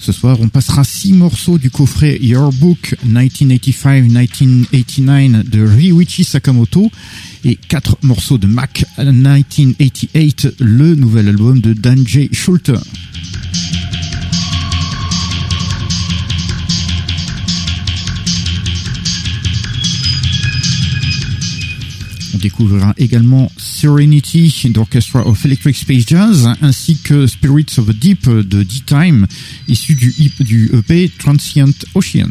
Ce soir, on passera six morceaux du coffret Your Book 1985-1989 de Ryuichi Sakamoto et quatre morceaux de Mac 1988, le nouvel album de Danjay Schulte. On découvrira également Serenity d'Orchestra of Electric Space Jazz ainsi que Spirits of the Deep de D-Time issu du, du EP Transient Ocean.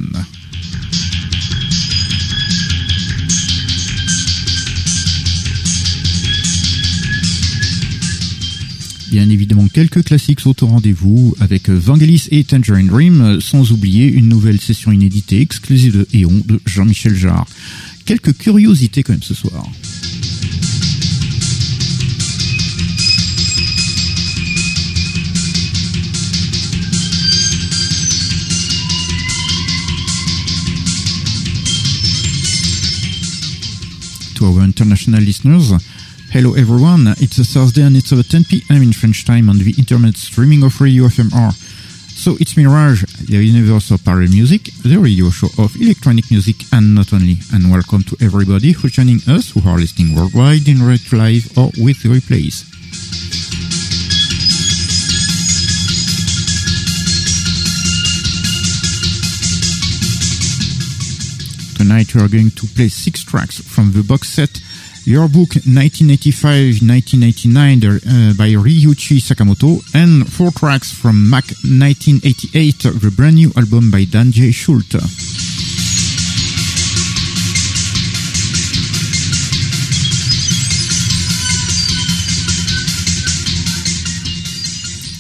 Bien évidemment, quelques classiques sont au rendez-vous avec Vangelis et Tangerine Dream, sans oublier une nouvelle session inédite et exclusive de Eon de Jean-Michel Jarre. Quelques curiosités quand même ce soir. To our international listeners. Hello everyone, it's a Thursday and it's over 10 p.m. in French time on the internet streaming of Radio FMR. So it's Mirage, the universe of parallel music, the radio show of electronic music and not only. And welcome to everybody who's joining us who are listening worldwide in direct live or with replays. Tonight we are going to play six tracks from the box set Your Book 1985-1989 uh, by Ryuichi Sakamoto and four tracks from Mac 1988, the brand new album by Danjay Schulte.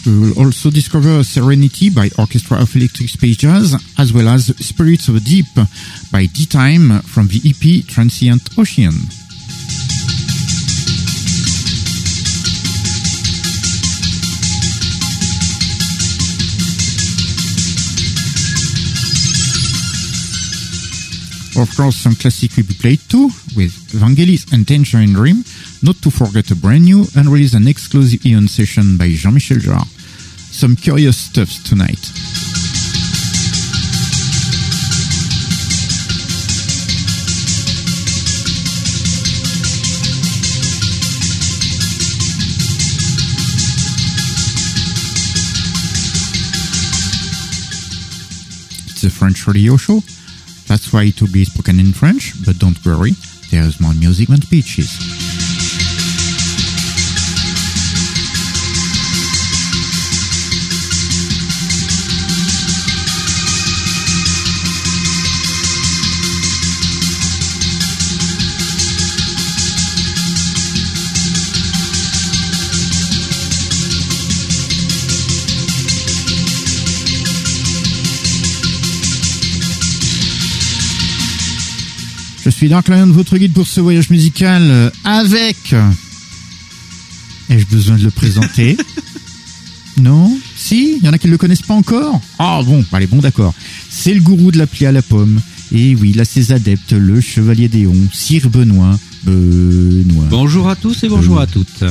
We will also discover Serenity by Orchestra of Electric Space Jazz, as well as Spirits of the Deep by D-Time from the EP Transient Ocean. Of course, some classic will be played too, with Vangelis and Tangerine Dream, not to forget a brand new and release an exclusive Eon session by Jean-Michel Jarre. Some curious stuffs tonight. It's a French radio show. That's why it will be spoken in French, but don't worry, there's more music than speeches. Je suis Dark Lion, votre guide pour ce voyage musical euh, avec... Ai-je besoin de le présenter Non Si, il y en a qui ne le connaissent pas encore. Ah bon, allez, bon d'accord. C'est le gourou de l'appli à la pomme. Et oui, il a ses adeptes, le chevalier Déon, Sire Benoît, Benoît. Bonjour à tous et bonjour à toutes.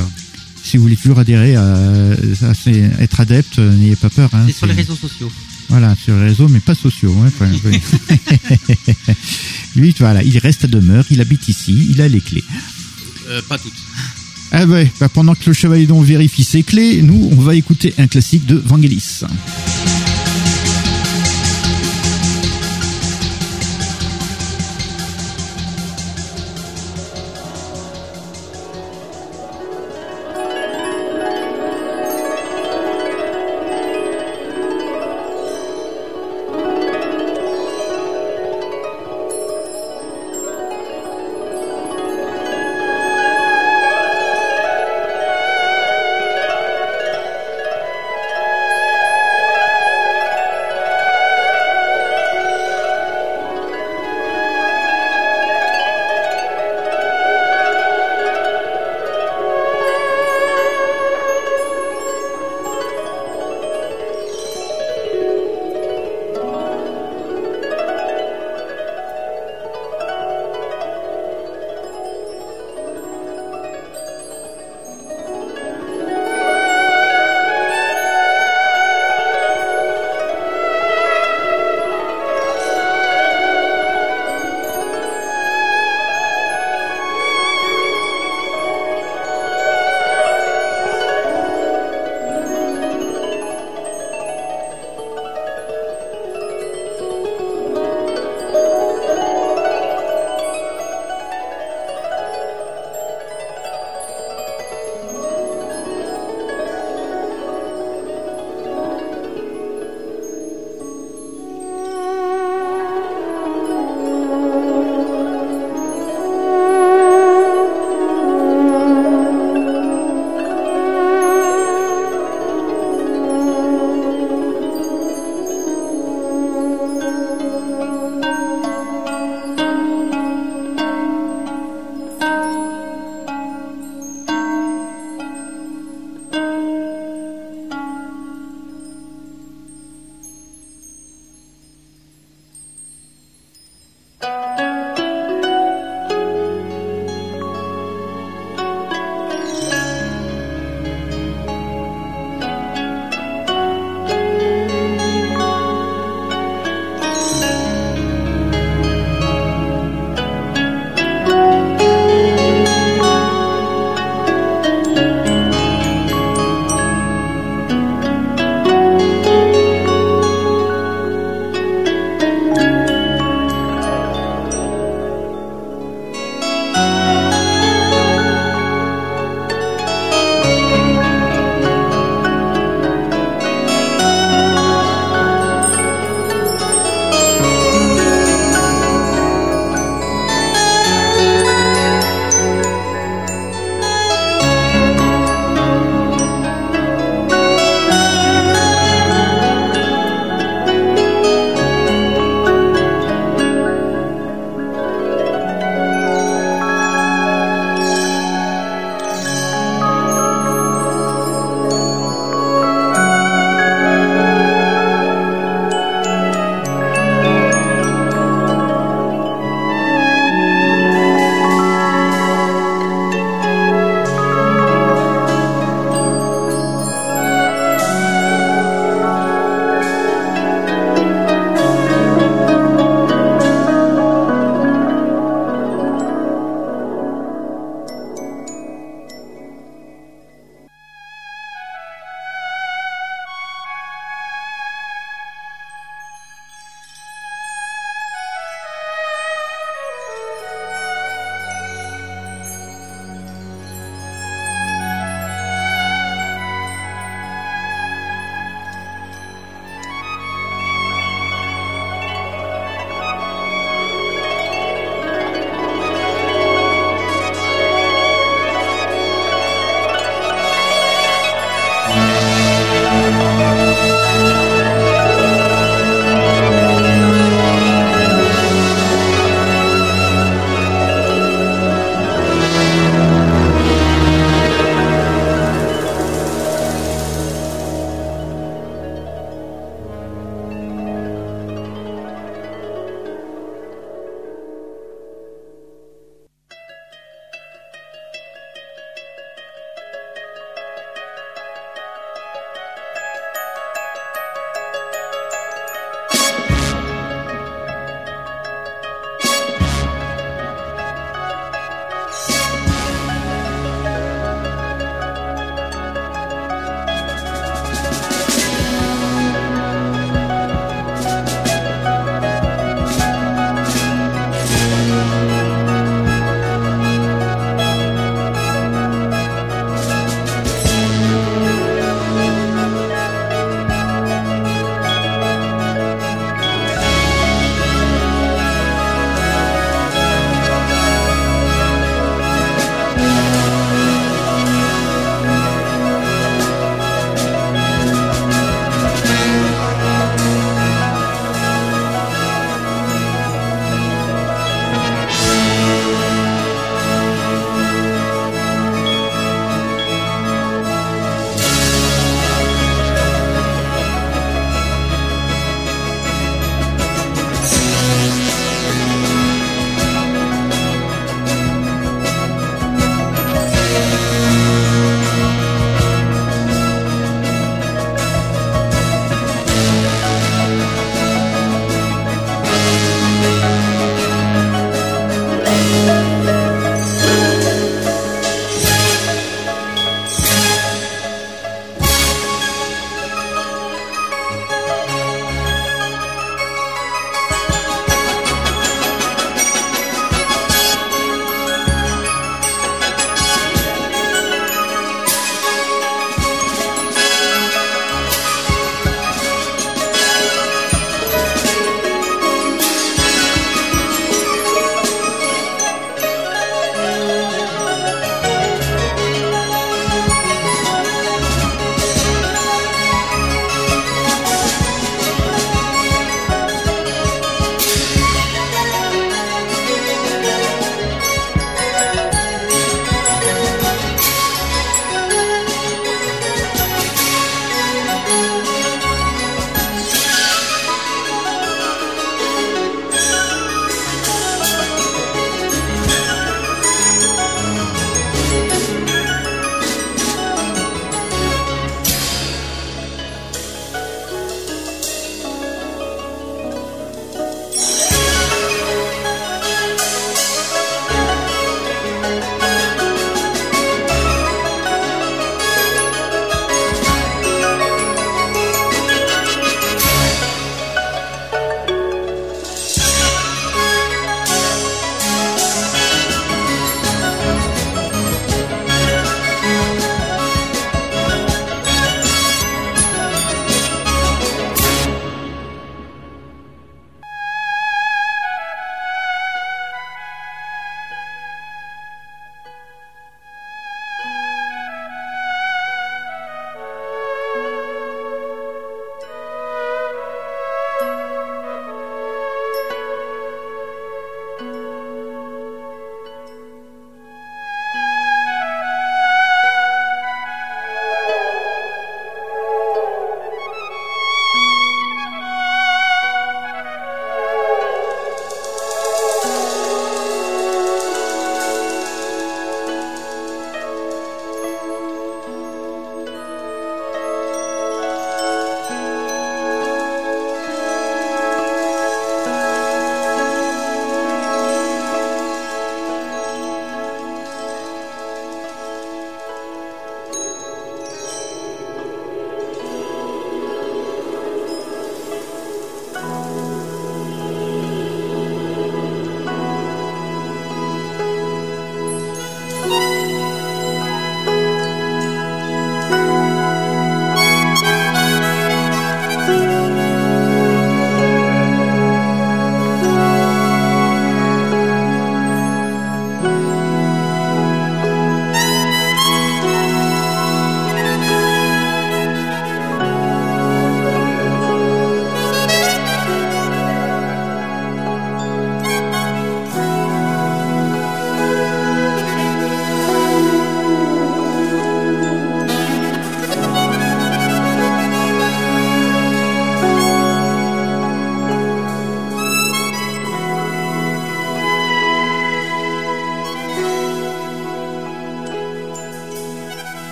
Si vous voulez toujours adhérer à, être adepte, euh, n'ayez pas peur. Hein, C'est sur les réseaux sociaux. Voilà, sur les réseaux, mais pas sociaux. hein. Lui, voilà, il reste à demeure, il habite ici, il a les clés. Euh, pas toutes. Ah ouais, bah pendant que le chevalier Don vérifie ses clés, nous, on va écouter un classique de Vangelis.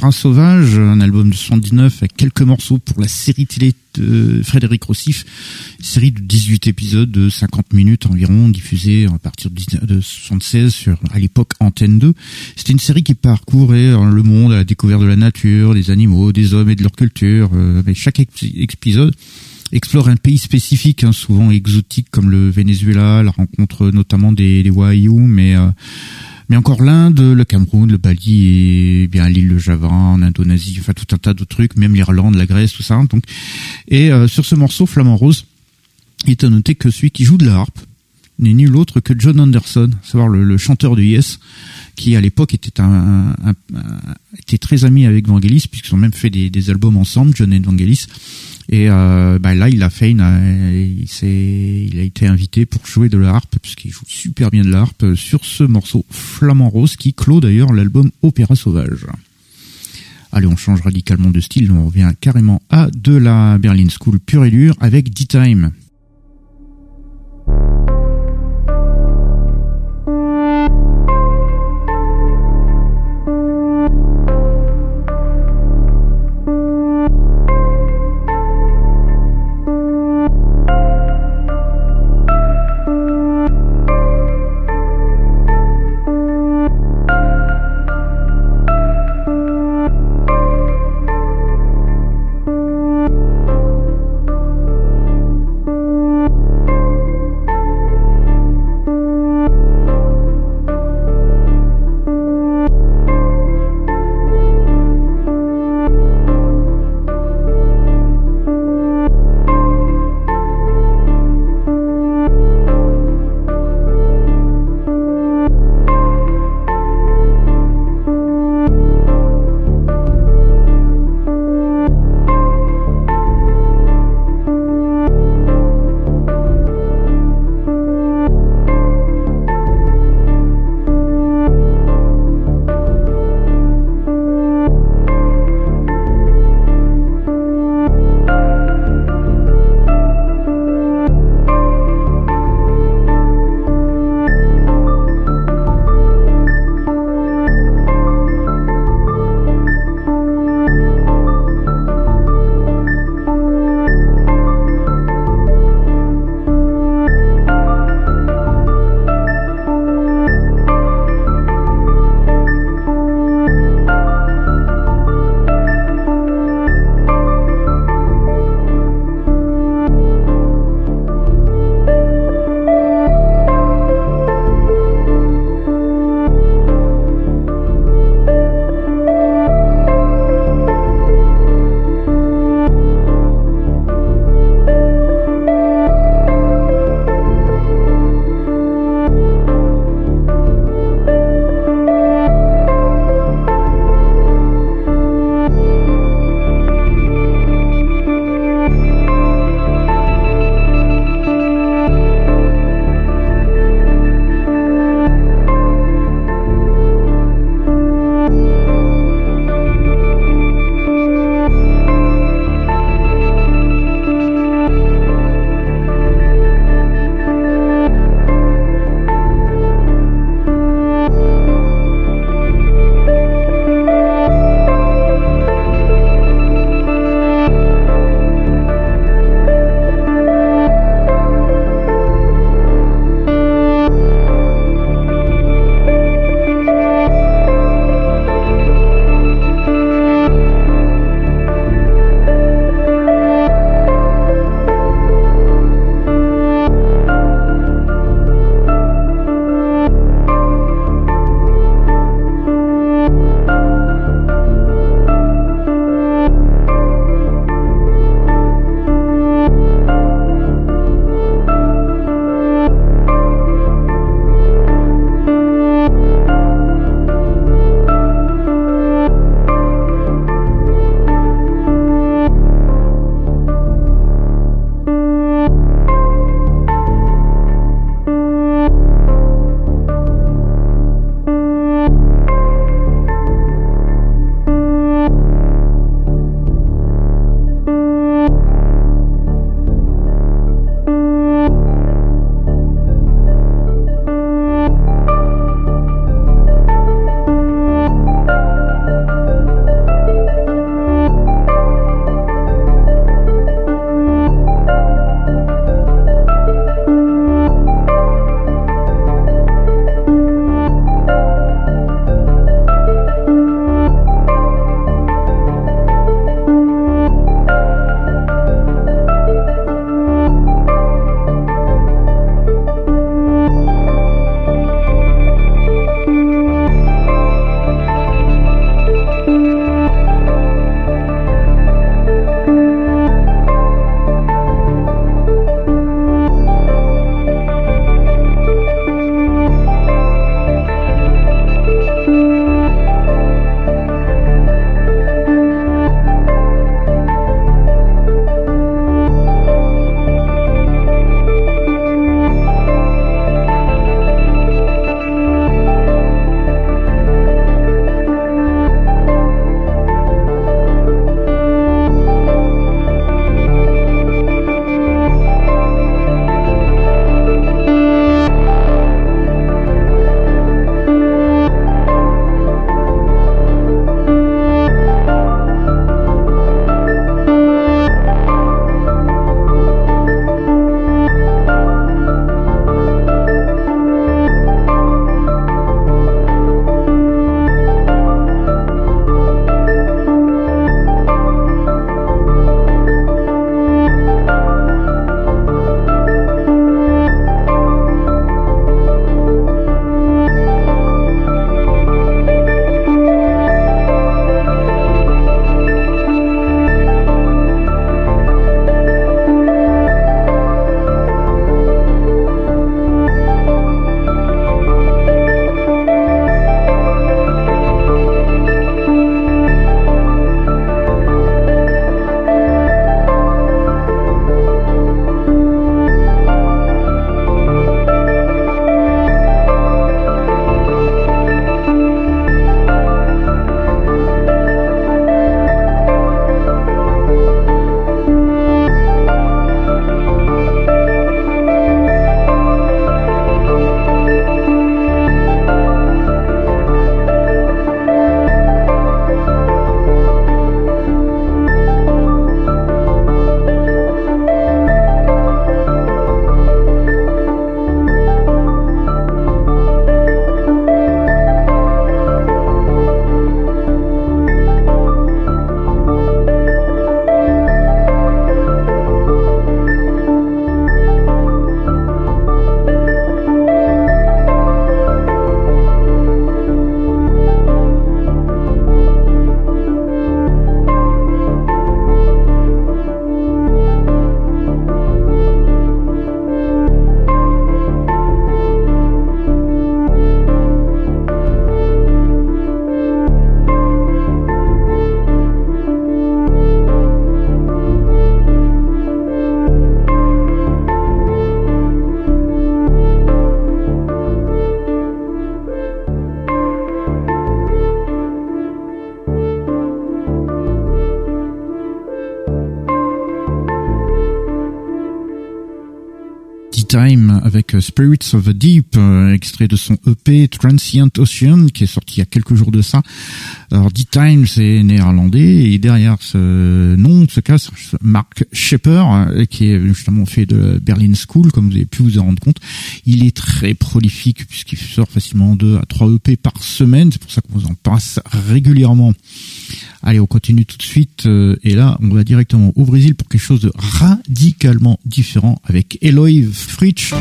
Opéra Sauvage, un album de 79 avec quelques morceaux pour la série télé de Frédéric Rossif, série de 18 épisodes de 50 minutes environ, diffusée à partir de 76 sur, à l'époque, Antenne 2. C'était une série qui parcourait euh, le monde à la découverte de la nature, des animaux, des hommes et de leur culture, euh, chaque épisode explore un pays spécifique, hein, souvent exotique comme le Venezuela, la rencontre notamment des, des Wahayou, mais euh, mais encore l'Inde, le Cameroun, le Bali et bien l'île de Java, en Indonésie, enfin tout un tas de trucs, même l'Irlande, la Grèce, tout ça. Hein, donc et euh, sur ce morceau Flamand Rose, il est à noter que celui qui joue de la harpe n'est nul autre que John Anderson, savoir le, chanteur de Yes, qui à l'époque était un, était très ami avec Vangelis puisqu'ils ont même fait des albums ensemble, John et Vangelis. Et euh, bah là, il a fait, une, il, il a été invité pour jouer de la harpe, puisqu'il joue super bien de la harpe sur ce morceau Flamand Rose qui clôt d'ailleurs l'album Opéra Sauvage. Allez, on change radicalement de style, on revient carrément à de la Berlin School pure et dure avec D-Time. Spirits of the Deep, euh, extrait de son EP Transient Ocean qui est sorti il y a quelques jours de ça. Alors D-Time c'est néerlandais et derrière ce nom se casse Mark Shepper euh, qui est justement fait de Berlin School comme vous avez pu vous en rendre compte. Il est très prolifique puisqu'il sort facilement 2 à 3 EP par semaine, c'est pour ça qu'on vous en passe régulièrement. Allez, on continue tout de suite. Euh, et là, on va directement au Brésil pour quelque chose de radicalement différent avec Eloy Fritsch.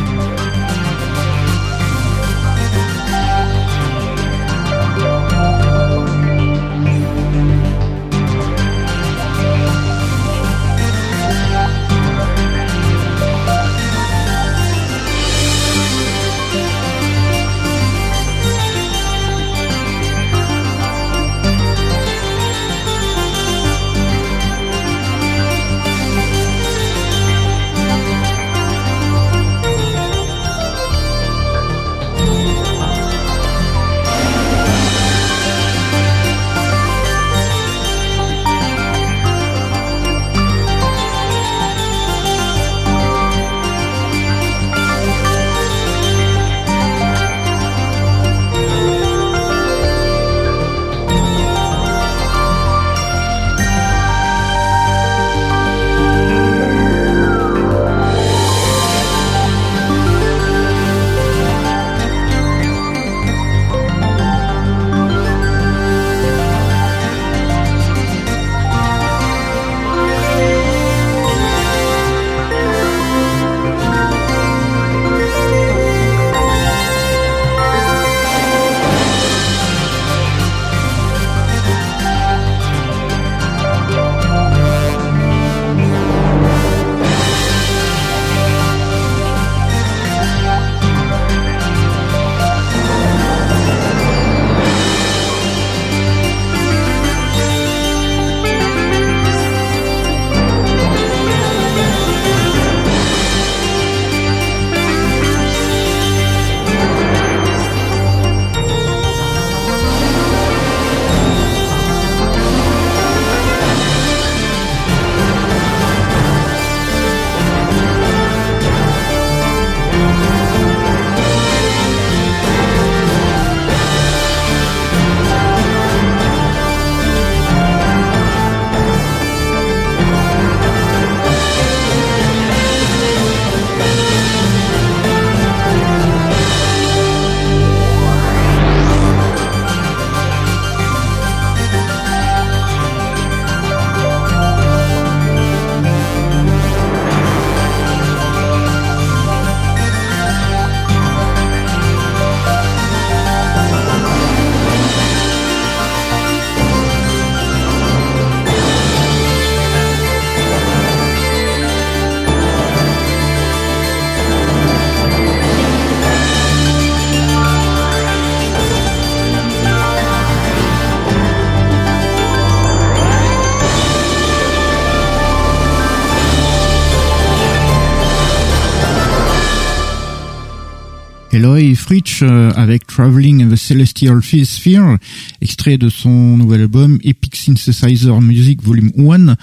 Euh, avec Traveling in the Celestial Sphere, extrait de son nouvel album Epic Synthesizer Music Volume 1.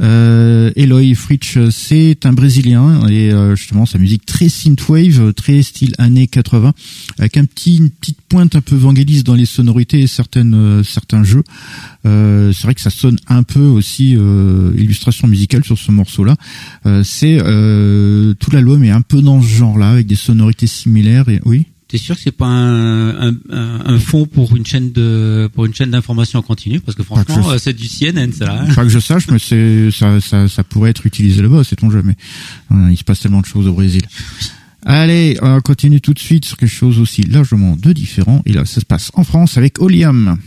Euh, Eloy Fritsch, c'est un Brésilien et euh, justement sa musique très synthwave, très style années 80, avec un petit, une petite pointe un peu vangaliste dans les sonorités et certaines, euh, certains jeux. Euh, c'est vrai que ça sonne un peu aussi euh, illustration musicale sur ce morceau-là. Euh, c'est tout l'album est un peu dans ce genre-là avec des sonorités similaires. Et oui? T'es sûr que c'est pas un, un, un, fond pour une chaîne de pour une chaîne d'information en continu parce que franchement c'est du CNN ça. Hein pas que je sache mais c'est ça, ça, ça pourrait être utilisé là-bas sait-on jamais. il se passe tellement de choses au Brésil. Allez, on continue tout de suite sur quelque chose aussi largement de différent. Et là, ça se passe en France avec Oliam.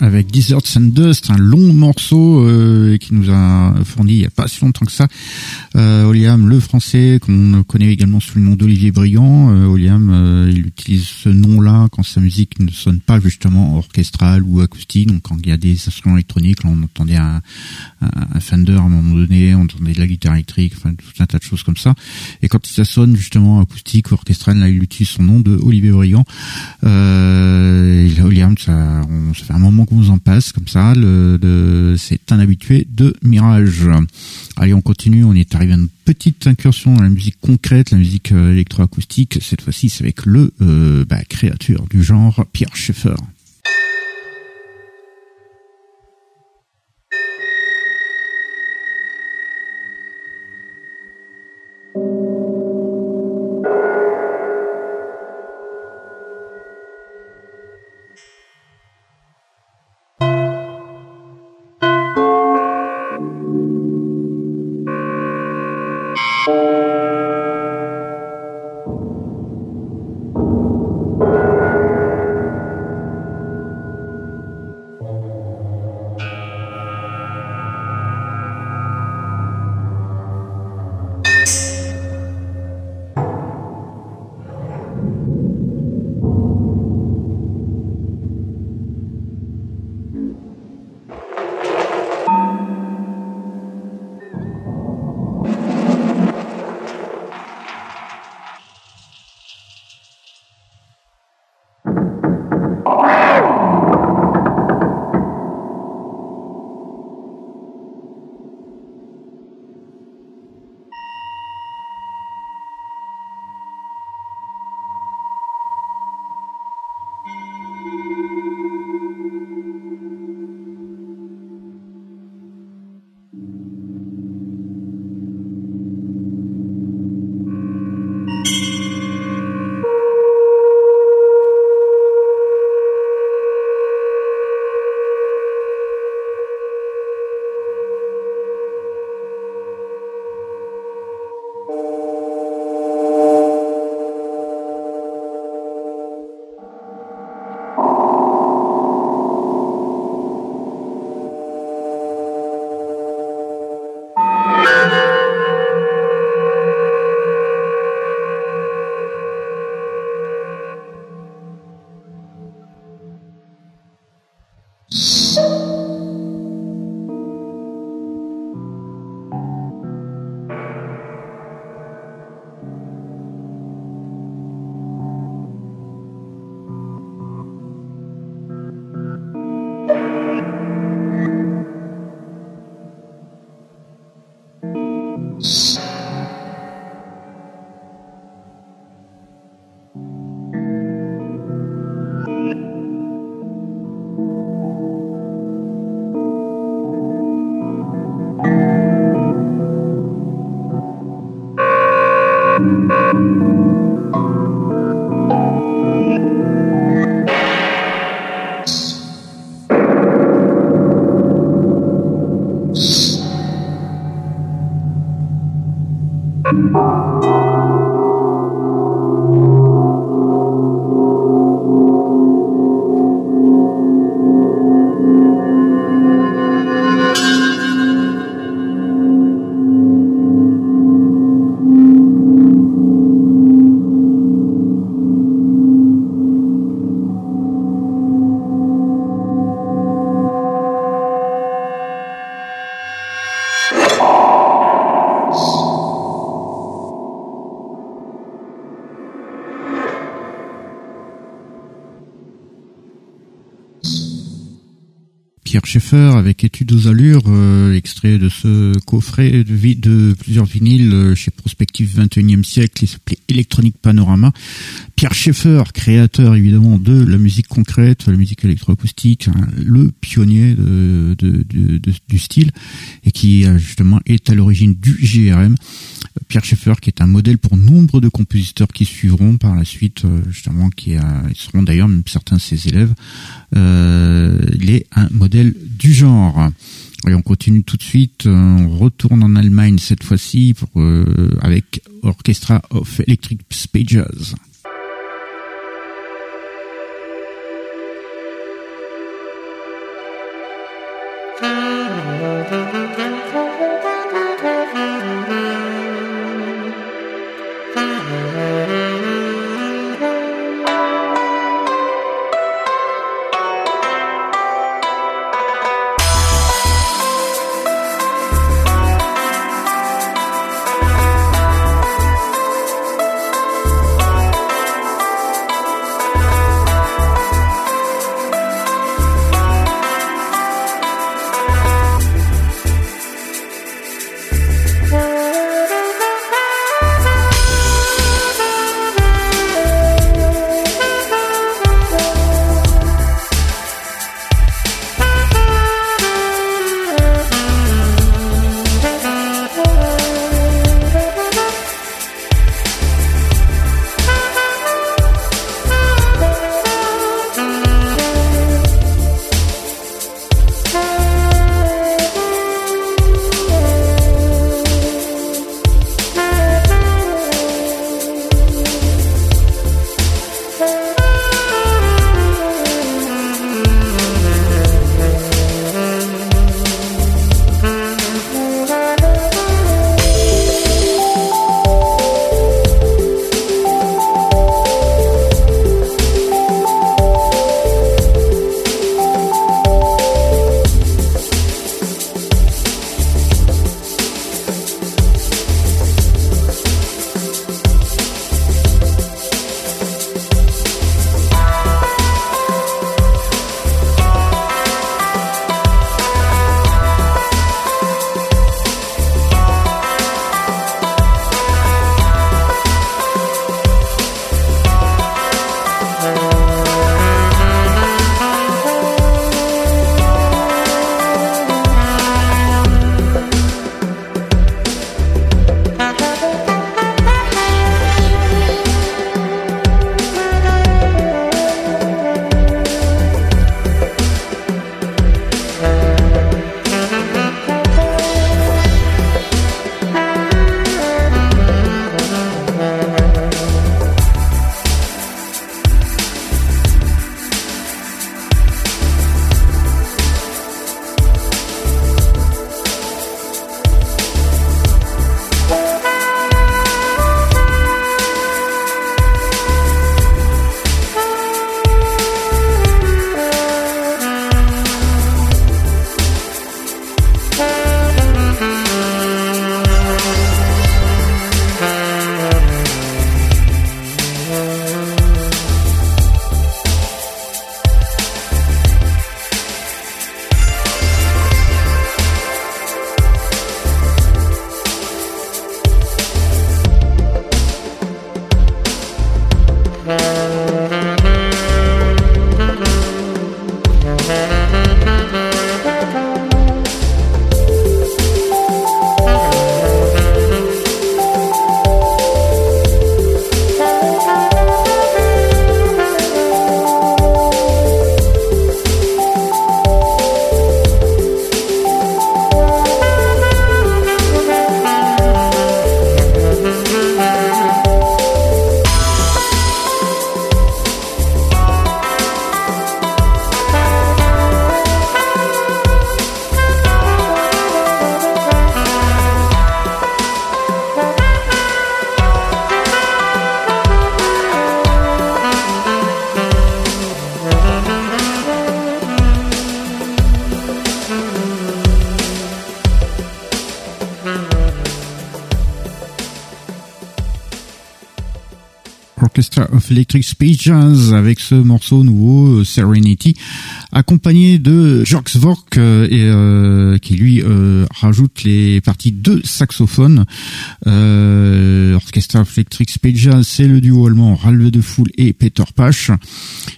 Avec Deserts and Dust, un long morceau euh, qui nous a fourni il n'y a pas si longtemps que ça. Euh, Oliam, le français, qu'on connaît également sous le nom d'Olivier Briand. Euh, Oliam, euh, il utilise ce nom-là quand sa musique ne sonne pas justement orchestrale ou acoustique. Donc quand il y a des instruments électroniques, on entendait un, un, Fender à un moment donné, on entendait de la guitare électrique, enfin tout un tas de choses comme ça. Et quand ça sonne justement acoustique ou orchestral, là il utilise son nom de Olivier Briand. Euh, Oliam, ça, ça fait un moment qu'on vous en passe comme ça. Le, c'est un habitué de Mirage. Allez, on continue. On est arrivé à une petite incursion dans la musique concrète, la musique euh, électroacoustique. Cette fois-ci, c'est avec le euh, bah, créateur du genre, Pierre Schaeffer. Avec Études aux allures, euh, extrait de ce coffret de, de plusieurs vinyles euh, chez Prospective 21e siècle, il s'appelait Electronic Panorama. Pierre Schaeffer, créateur évidemment de la musique concrète, la musique électroacoustique, hein, le pionnier du style, et qui euh, justement est à l'origine du GRM. Pierre Schaeffer, qui est un modèle pour nombre de compositeurs qui suivront par la suite, justement, qui seront d'ailleurs même certains de ses élèves. il est un modèle du genre. Et on continue tout de suite, euh, on retourne en Allemagne cette fois-ci euh, avec Orchestra of Electric Spages. Orchestra of Electric Jazz avec ce morceau nouveau euh, Serenity accompagné de Jörg Vork euh, euh, qui lui rajoute les parties de saxophone. Orchestra of Electric Jazz c'est le duo allemand Ralve de Foul et Peter Pasch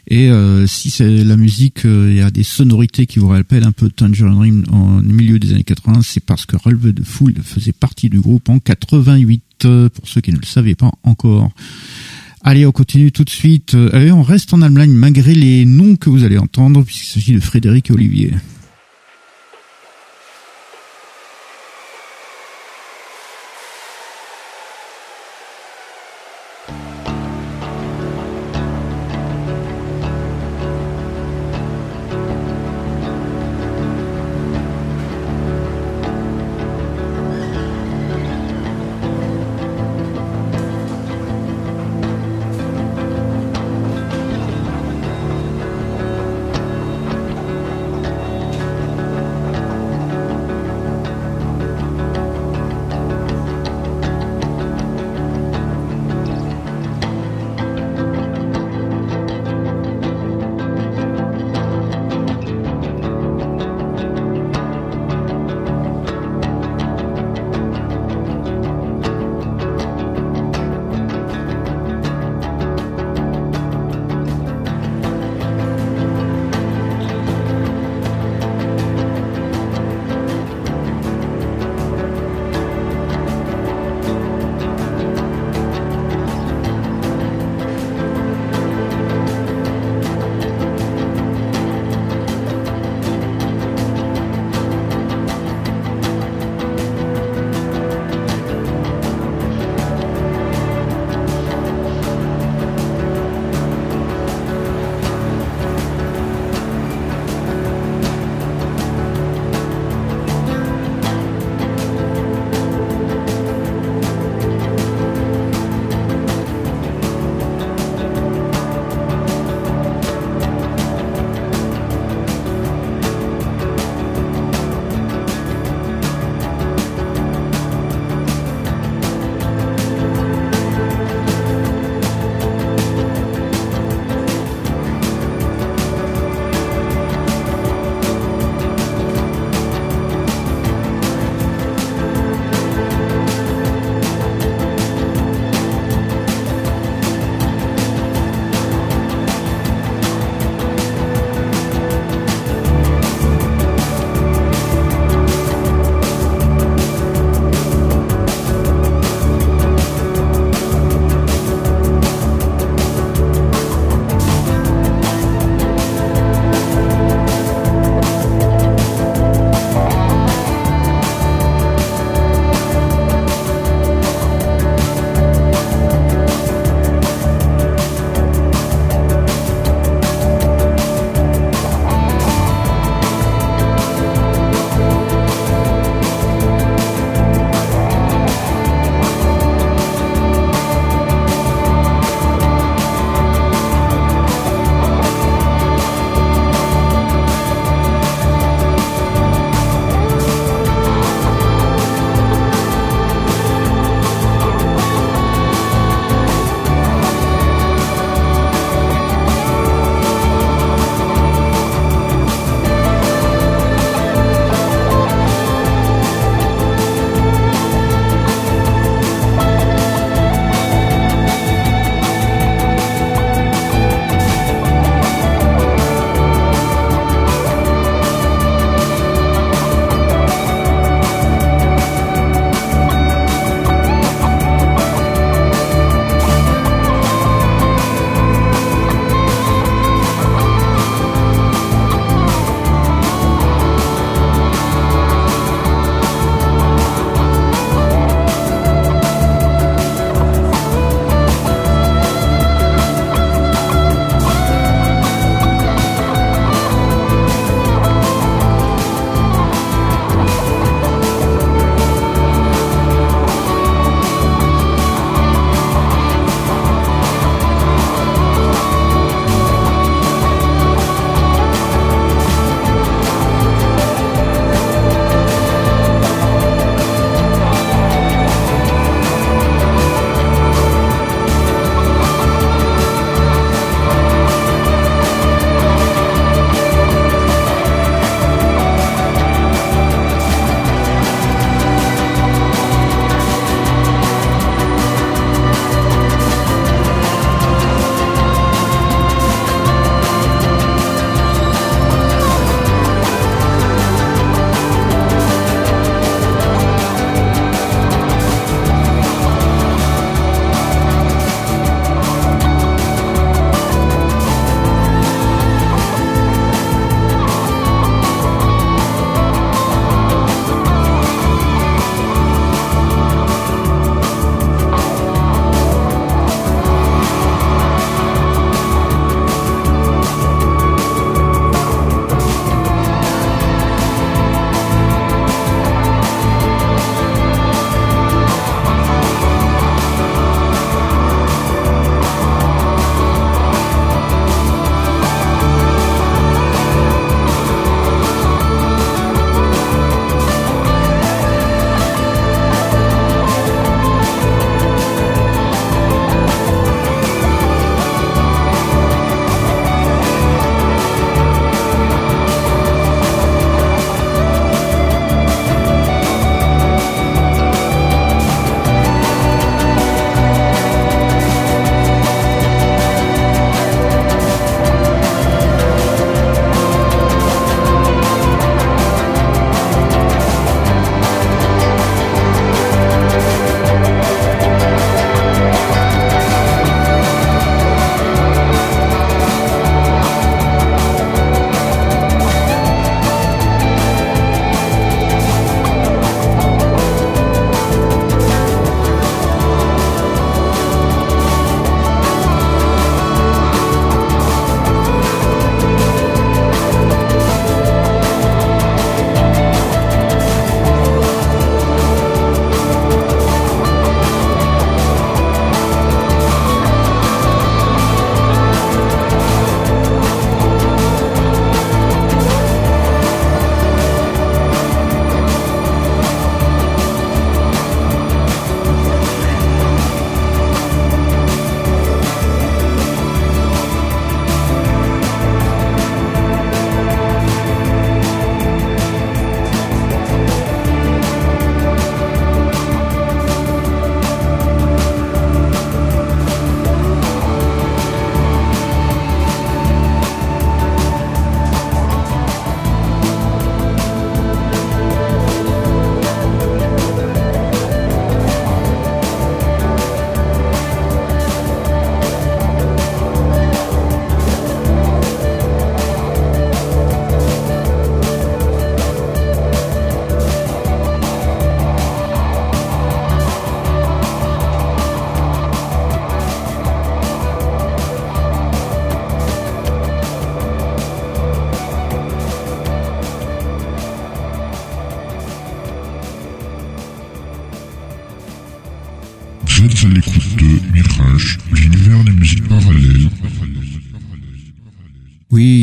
et si c'est la musique il y a des sonorités qui vous rappellent un peu Tangerine Dream en milieu des années 80 c'est parce que Ralve de Foul faisait partie du groupe en 88 pour ceux qui ne le savaient pas encore. Allez, on continue tout de suite. Euh, on reste en Allemagne malgré les noms que vous allez entendre, puisqu'il s'agit de Frédéric et Olivier.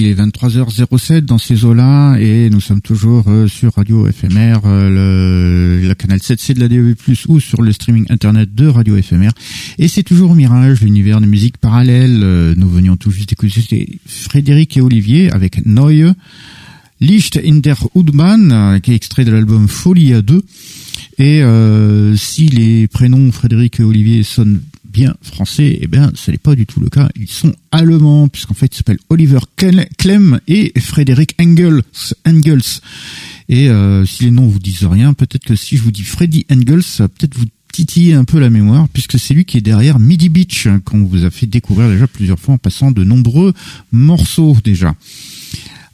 Il est 23h07 dans ces eaux-là et nous sommes toujours euh, sur Radio FMR, euh, le, canal 7C de la DEV+, ou sur le streaming internet de Radio FMR. Et c'est toujours Mirage, l'univers des musiques parallèles. Euh, nous venions tout juste d'écouter Frédéric et Olivier avec Neue. Licht in der Udbahn, qui est extrait de l'album Folie à deux. Et si les prénoms Frédéric et Olivier sonnent français, eh bien, ce n'est pas du tout le cas. Ils sont allemands, puisqu'en fait, ils s'appellent Oliver Clem et Frédéric Engels. Et euh, si les noms vous disent rien, peut-être que si je vous dis Freddy Engels, peut-être vous titiller un peu la mémoire, puisque c'est lui qui est derrière Midi Beach, qu'on vous a fait découvrir déjà plusieurs fois en passant de nombreux morceaux déjà.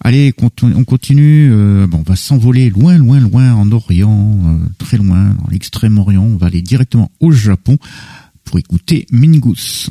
Allez, on continue. Euh, bon, on va s'envoler loin, loin, loin en Orient, euh, très loin, dans l'extrême-orient. On va aller directement au Japon pour écouter Mingus.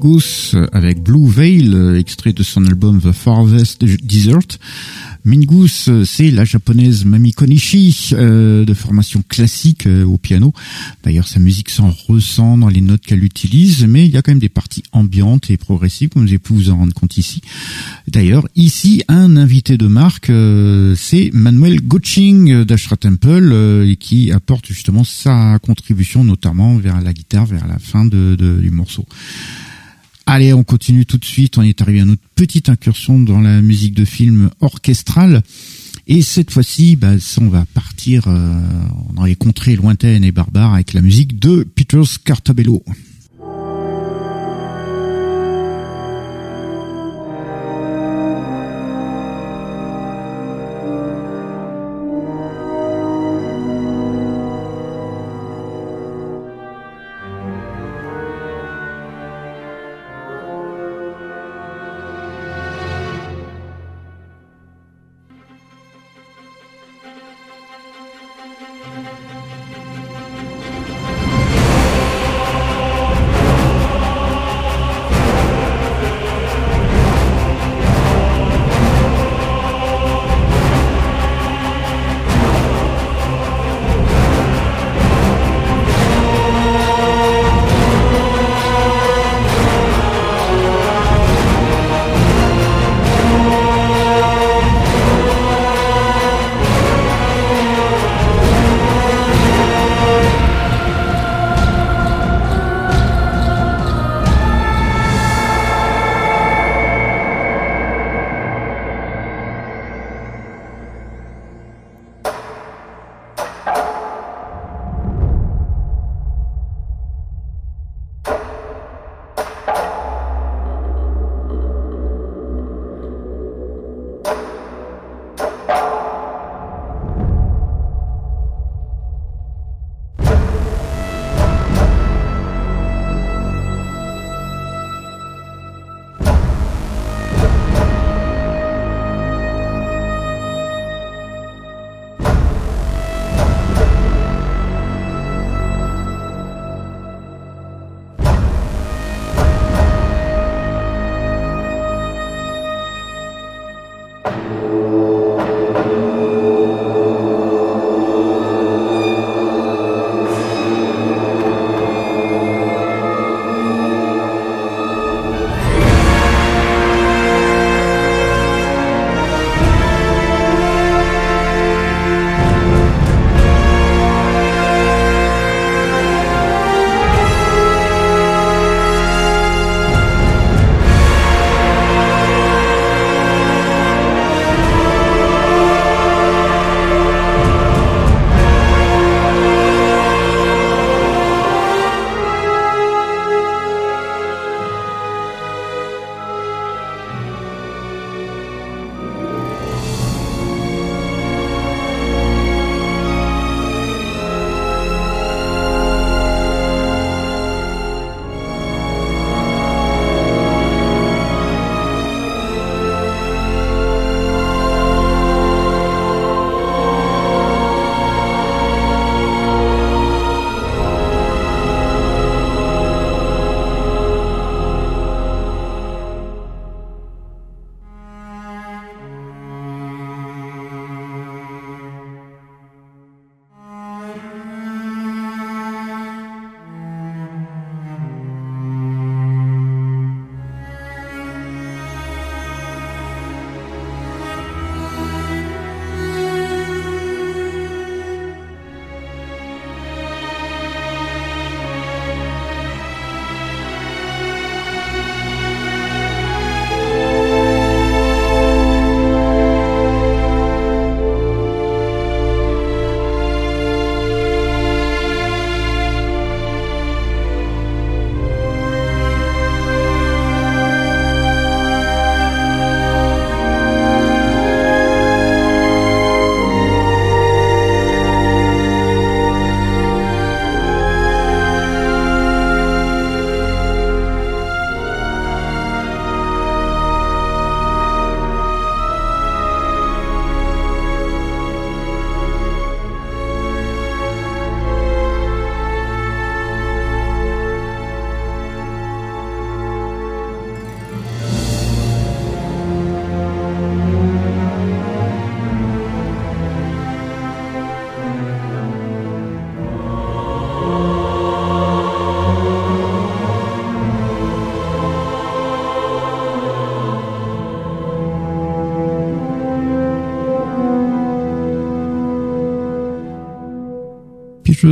Mingus avec Blue Veil, extrait de son album The Farthest Desert. Mingus, c'est la japonaise Mami Konishi, euh, de formation classique euh, au piano. D'ailleurs, sa musique s'en ressent dans les notes qu'elle utilise, mais il y a quand même des parties ambiantes et progressives, comme vous avez pu vous en rendre compte ici. D'ailleurs, ici, un invité de marque, euh, c'est Manuel Goching d'Ashra Temple, qui apporte justement sa contribution, notamment vers la guitare, vers la fin du morceau. Allez, on continue tout de suite. On est arrivé à notre petite incursion dans la musique de film orchestrale. Et cette fois-ci, bah, on va partir euh, dans les contrées lointaines et barbares avec la musique de Peter Scartabello.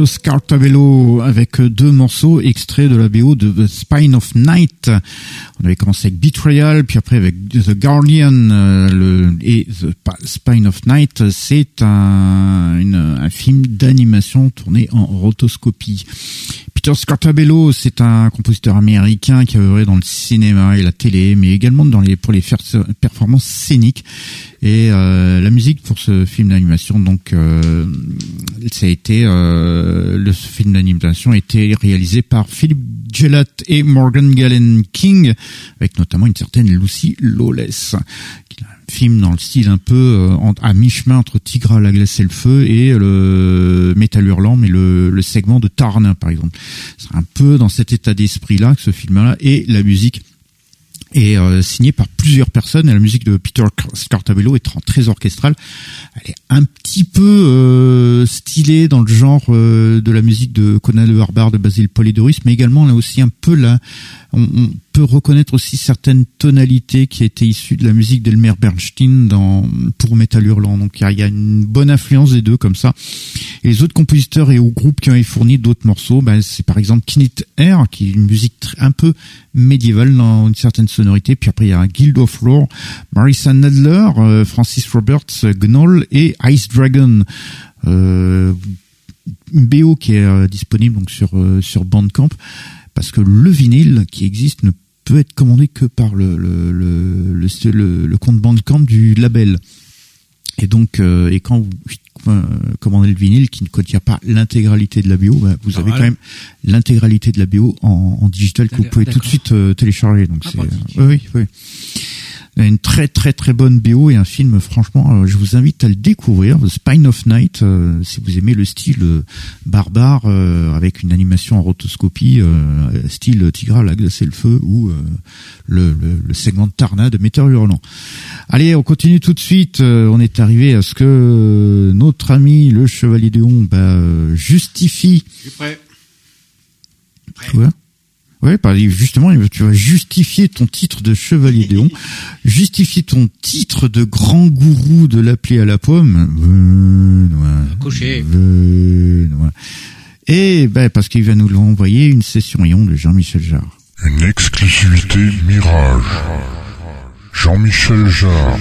Scartabello avec deux morceaux extraits de la BO de The Spine of Night. On avait commencé avec Betrayal, puis après avec The Guardian euh, le, et The Spine of Night. C'est un, un film d'animation tourné en rotoscopie. Peter Scartabello, c'est un compositeur américain qui a œuvré dans le cinéma et la télé, mais également dans les, pour les performances scéniques. Et euh, la musique pour ce film d'animation, donc, euh, ça a été euh, le film d'animation a été réalisé par Philip Gillett et Morgan Gallen King, avec notamment une certaine Lucy Lawless, qui un film dans le style un peu à mi-chemin entre Tigre à la glace et le feu et le Métal Hurlant, mais le, le segment de Tarn, par exemple. C'est un peu dans cet état d'esprit-là que ce film-là et la musique est euh, signé par plusieurs personnes et la musique de Peter Scartabello est très orchestrale. Elle est un petit peu euh, stylée dans le genre euh, de la musique de Conan le Barbare de Basil Polidoris, mais également là aussi un peu là, on, peut reconnaître aussi certaines tonalités qui étaient issues de la musique d'Elmer Bernstein dans pour Metal Hurlant. Donc il y, a une bonne influence des deux comme ça. Et les autres compositeurs et ou groupes qui ont fourni d'autres morceaux, ben, c'est par exemple Knit Air, qui est une musique un peu médiévale dans une certaine sonorité. Puis après il y a Guild of Lore, Marissa Nadler, euh, Francis Roberts, Gnoll et Ice Dragon. Euh, BO qui est euh, disponible donc sur euh, sur Bandcamp parce que le vinyle qui existe ne peut être commandé que par le le le le, le compte Bandcamp du label. Et donc euh, et quand vous commandez le vinyle qui ne contient pas l'intégralité de la bio, bah, vous avez quand même l'intégralité de la bio en, en digital que vous pouvez tout de suite télécharger. Donc ah, c'est oui oui une très très très bonne BO et un film franchement je vous invite à le découvrir The Spine of Night euh, si vous aimez le style euh, barbare euh, avec une animation en rotoscopie style Tigra la glace et le feu ou le, le, segment de Tarna de Meteor Hurlant. Allez, on continue tout de suite. on est arrivé à ce que notre ami le Chevalier de bah, justifie. Je suis prêt? prêt. Ouais, justement, tu vas justifier ton titre de chevalier d'Éon, justifier ton titre de grand gourou de l'appli à la pomme. Couché. Et ben parce qu'il va nous l'envoyer une session ion de Jean-Michel Jarre. Une exclusivité Mirage. Jean-Michel Jarre.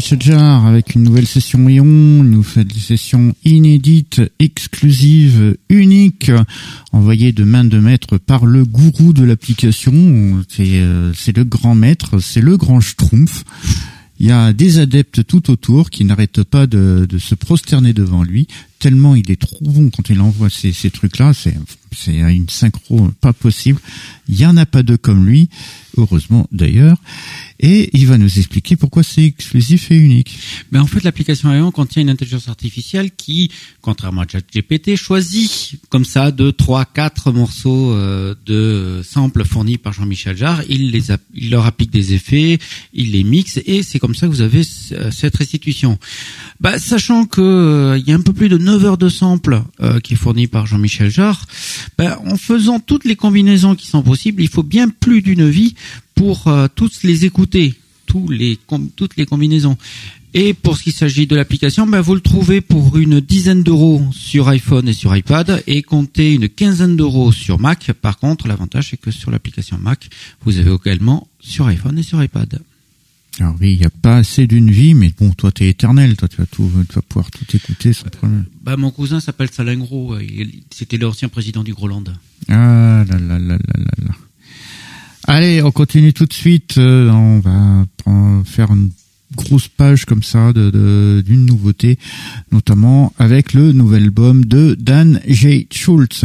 Jean-Michel Jarre avec une nouvelle session Ion, nous fait des sessions inédites, exclusives, uniques, envoyées de main de maître par le gourou de l'application. C'est euh, le grand maître, c'est le grand schtroumpf. Il y a des adeptes tout autour qui n'arrêtent pas de, se prosterner devant lui, tellement il est trop bon quand il envoie ces, ces trucs-là. C'est c'est une synchro pas possible. Il y en a pas deux comme lui, heureusement d'ailleurs. Et il va nous expliquer pourquoi c'est exclusif et unique. Mais en fait, l'application Aeon contient une intelligence artificielle qui, contrairement à ChatGPT, choisit comme ça deux, trois, quatre morceaux euh, de samples fournis par Jean-Michel Jarre. Il les il leur applique des effets, il les mixe et c'est comme ça que vous avez cette restitution. Bah, sachant que euh, il y a un peu plus de 9 heures de samples euh, qui est fourni par Jean-Michel Jarre, bah, en faisant toutes les combinaisons qui sont possibles, il faut bien plus d'une vie pour euh, tous les écouter, tous les, toutes les combinaisons. Et pour ce qui s'agit de l'application, ben vous le trouvez pour une dizaine d'euros sur iPhone et sur iPad et comptez une quinzaine d'euros sur Mac. Par contre, l'avantage c'est que sur l'application Mac, vous avez également sur iPhone et sur iPad. Alors oui, il n'y a pas assez d'une vie, mais bon, toi t'es éternel, toi tu vas tout, tu vas pouvoir tout écouter sans problème. Bah mon cousin s'appelle Salingro, c'était l'ancien président du Groland. Ah là là là là là là. Allez, on continue tout de suite. Euh, on va faire une grosse page comme ça de d'une nouveauté, notamment avec le nouvel album de Dan J. Schultz.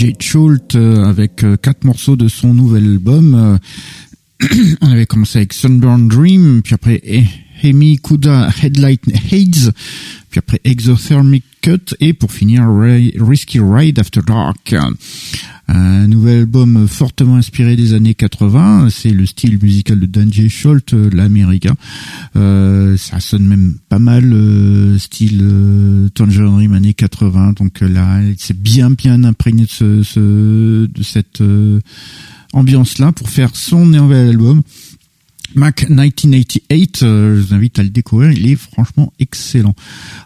Dan J. Schult avec quatre morceaux de son nouvel album. On avait commencé avec Sunburn Dream, puis après Hemi Kuda Headlight Haze, puis après Exothermic Cut, et pour finir Risky Ride After Dark. Un nouvel album fortement inspiré des années 80, c'est le style musical de Dan J. Schult, l'américain. Euh, ça sonne même pas mal euh, style euh, Tangerine années 80, donc là, c'est bien bien imprégné de, ce, ce de cette euh, ambiance-là pour faire son nouvel album. Mac 1988, euh, je vous invite à le découvrir, il est franchement excellent.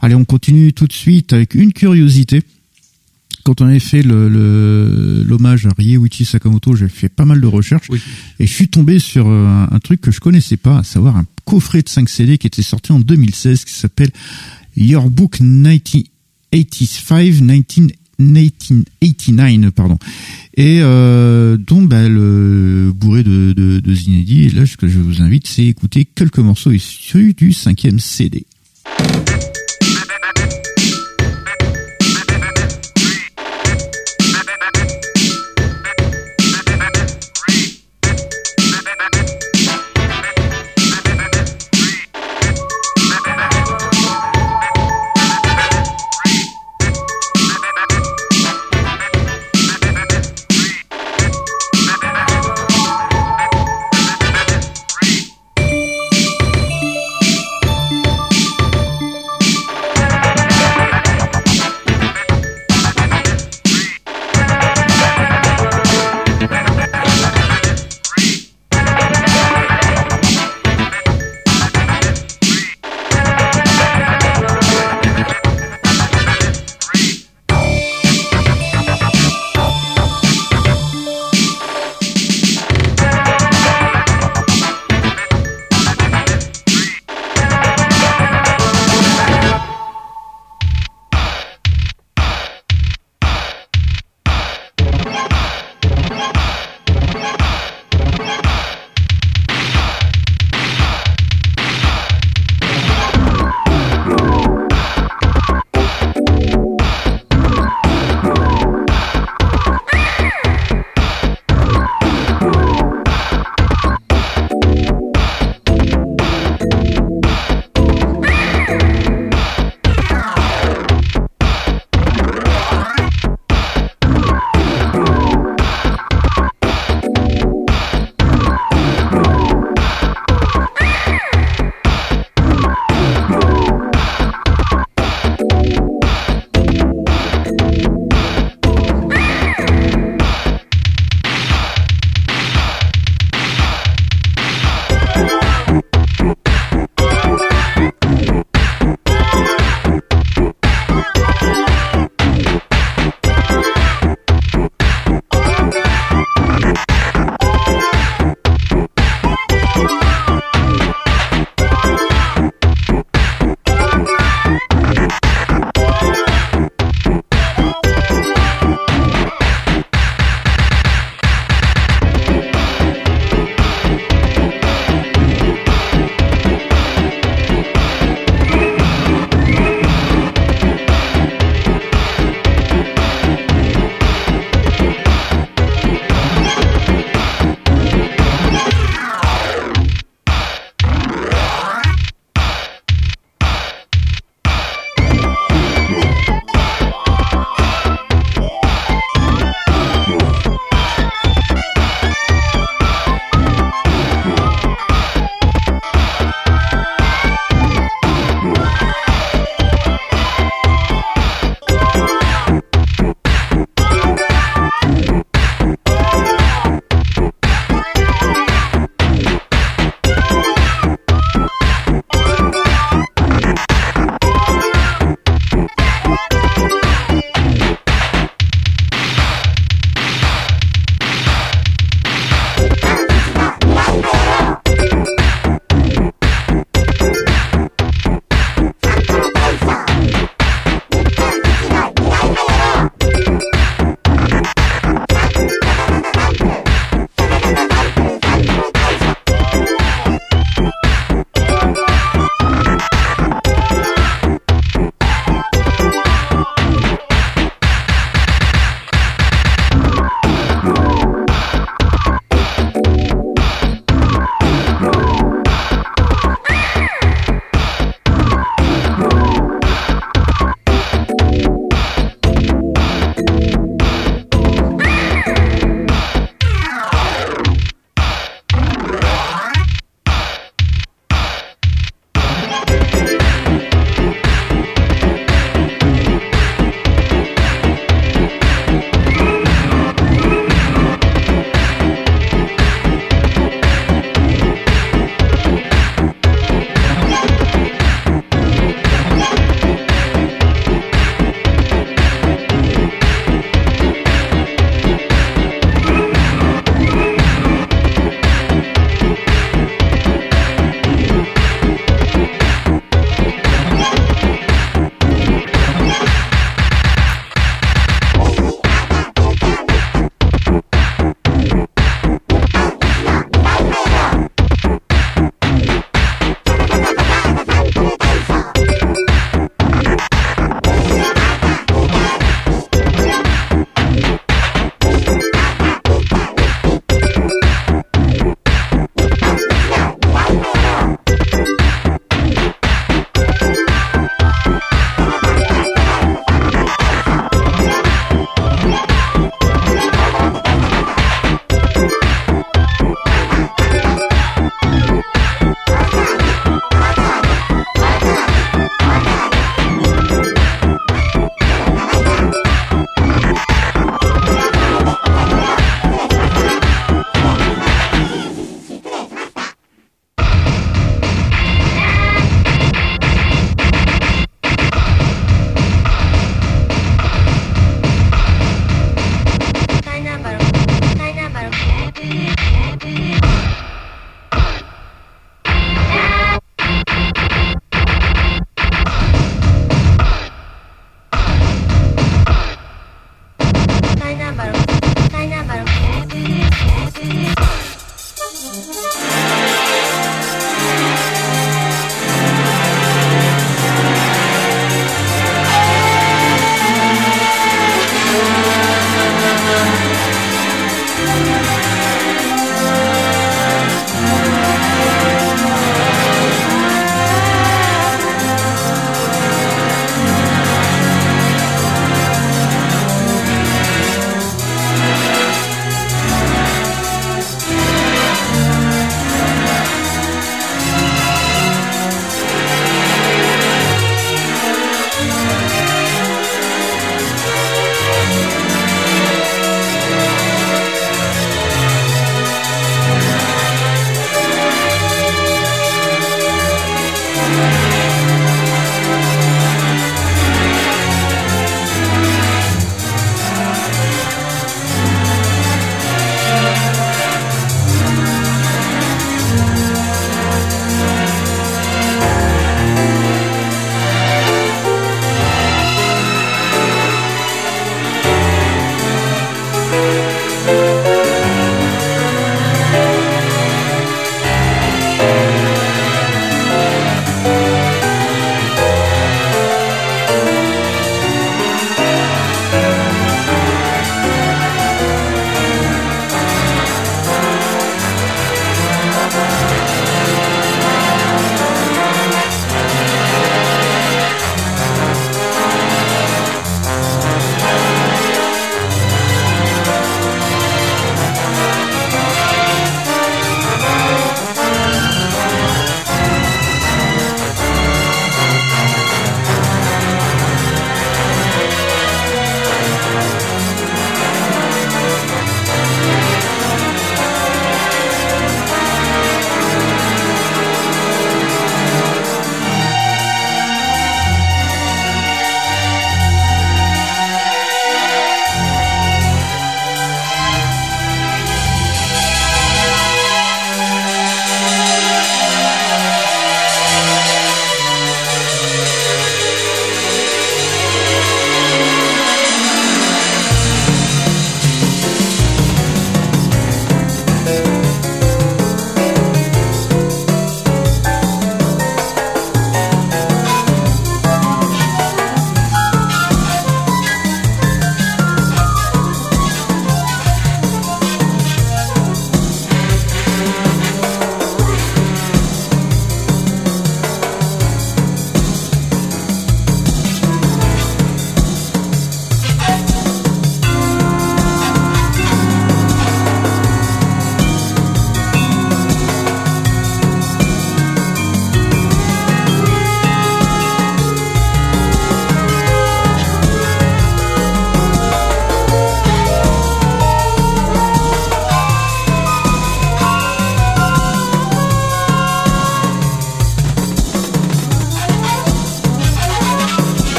Allez, on continue tout de suite avec une curiosité. Quand on avait fait le l'hommage à Ryuichi Sakamoto, j'ai fait pas mal de recherches et je suis tombé sur euh, un, un, truc que je connaissais pas, à savoir un coffret de 5 CD qui était sorti en 2016 qui s'appelle Your Book 1985 19 1989 pardon et euh, dont bah, le bourré de, de, de Zinedi et là ce que je vous invite c'est écouter quelques morceaux issus du cinquième CD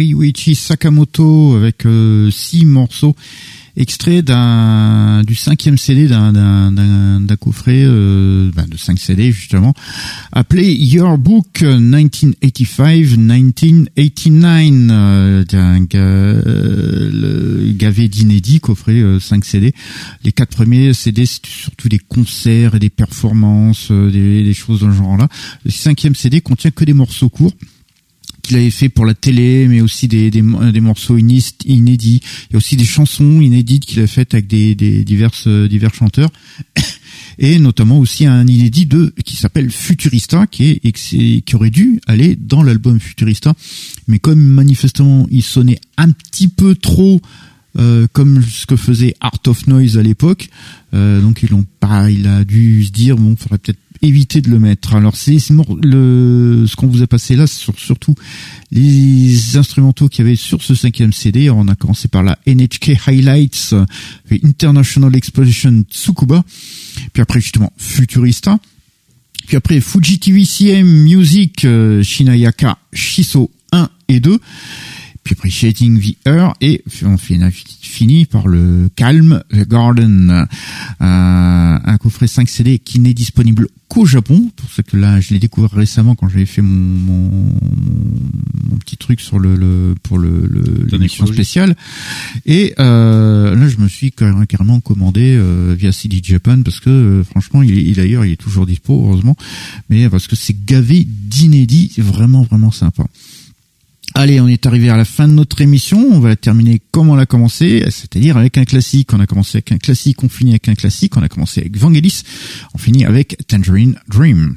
Ryuichi Sakamoto avec six morceaux extrait d'un du cinquième CD d'un coffret euh, ben de 5 CD justement appelé Your Book 1985-1989 euh, euh, gavé d'inédits coffret 5 CD les quatre premiers CD c'est surtout des concerts et des performances des, des choses dans le genre là le cinquième CD contient que des morceaux courts qu'il avait fait pour la télé, mais aussi des, des, des morceaux inédits. Il y a aussi des chansons inédites qu'il a faites avec des, des divers chanteurs. Et notamment aussi un inédit de qui s'appelle Futurista, qui est qui aurait dû aller dans l'album Futurista, mais comme manifestement il sonnait un petit peu trop euh, comme ce que faisait Art of Noise à l'époque. Euh, donc ils l'ont pas, il a dû se dire bon, faudrait peut-être éviter de le mettre. Alors c'est le ce qu'on vous a passé là, sur surtout les instrumentaux qu'il y avait sur ce cinquième CD. on a commencé par la NHK Highlights, euh, International Explosion Tsukuba, puis après justement Futurista, puis après Fuji TVCM Music euh, Shinayaka Shiso 1 et 2 puis Appreciating the Air et on finit par le Calm the Garden, euh, un coffret 5 CD qui n'est disponible qu'au Japon. Pour ce que là, je l'ai découvert récemment quand j'avais fait mon, mon, mon, petit truc sur le, le pour le l'émission spéciale. Et euh, là, je me suis carrément commandé euh, via CD Japan parce que euh, franchement, il, il d'ailleurs, il est toujours dispo heureusement, mais parce que c'est gavé d'inédits, vraiment vraiment sympa. Allez, on est arrivé à la fin de notre émission. On va terminer comme on l'a commencé, c'est-à-dire avec un classique. On a commencé avec un classique, on finit avec un classique. On a commencé avec Vangelis, on finit avec Tangerine Dream.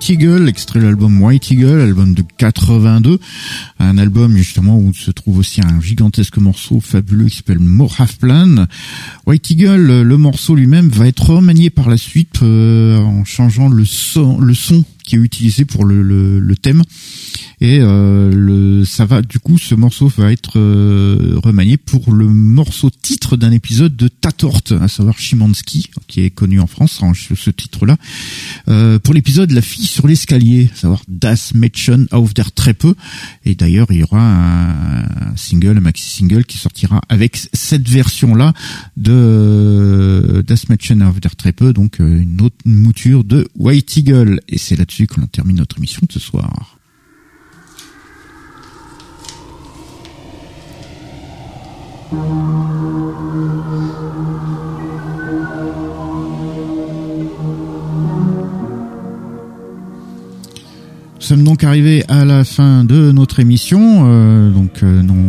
White Eagle, extrait de l'album White Eagle, album de 82, un album justement où se trouve aussi un gigantesque morceau fabuleux qui s'appelle More Half Plan. White Eagle, le morceau lui-même va être remanié par la suite euh, en changeant le son, le son qui est utilisé pour le thème et euh, ça va du coup ce morceau va être euh, remanié pour le morceau titre d'un épisode de Tatort, à savoir Chimansky, qui est connu en France en ce titre-là, euh, pour l'épisode La fille sur l'escalier, à savoir Das Mädchen auf der Treppe. Et d'ailleurs il y aura un, single, un maxi single qui sortira avec cette version-là de Das Mädchen auf der Treppe, donc une autre mouture de White Eagle. Et c'est là-dessus qu'on termine notre émission de ce soir. Thank you. Nous sommes donc arrivés à la fin de notre émission. Euh, donc euh, non,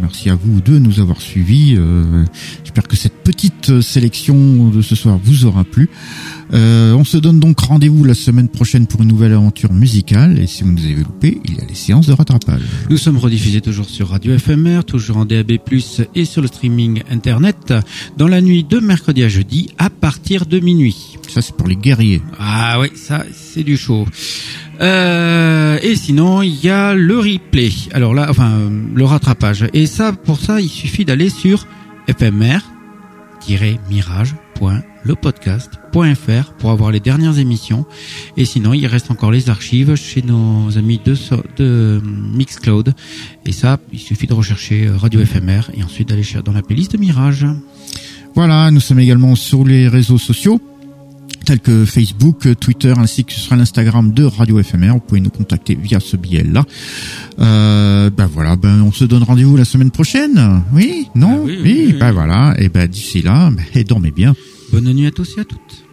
merci à vous de nous avoir suivis. Euh, J'espère que cette petite sélection de ce soir vous aura plu. Euh, on se donne donc rendez-vous la semaine prochaine pour une nouvelle aventure musicale. Et si vous nous avez loupé, il y a les séances de rattrapage. Nous sommes rediffusés toujours sur Radio FMR, toujours en DAB+, et sur le streaming internet, dans la nuit de mercredi à jeudi, à partir de minuit. Ça, c'est pour les guerriers. Ah oui, ça, c'est du chaud. Euh, et sinon, il y a le replay. Alors là, enfin, le rattrapage. Et ça, pour ça, il suffit d'aller sur fmr-mirage.lepodcast.fr pour avoir les dernières émissions. Et sinon, il reste encore les archives chez nos amis de, de Mixcloud. Et ça, il suffit de rechercher Radio FMR et ensuite d'aller dans la playlist de Mirage. Voilà, nous sommes également sur les réseaux sociaux tels que Facebook, Twitter, ainsi que sur l'Instagram de Radio FMR. Vous pouvez nous contacter via ce billet-là. Euh, ben voilà, ben on se donne rendez-vous la semaine prochaine. Oui, non, Ah oui, oui, oui, oui. ben voilà. Et ben d'ici là, ben, dormez bien. Bonne nuit à tous et à toutes.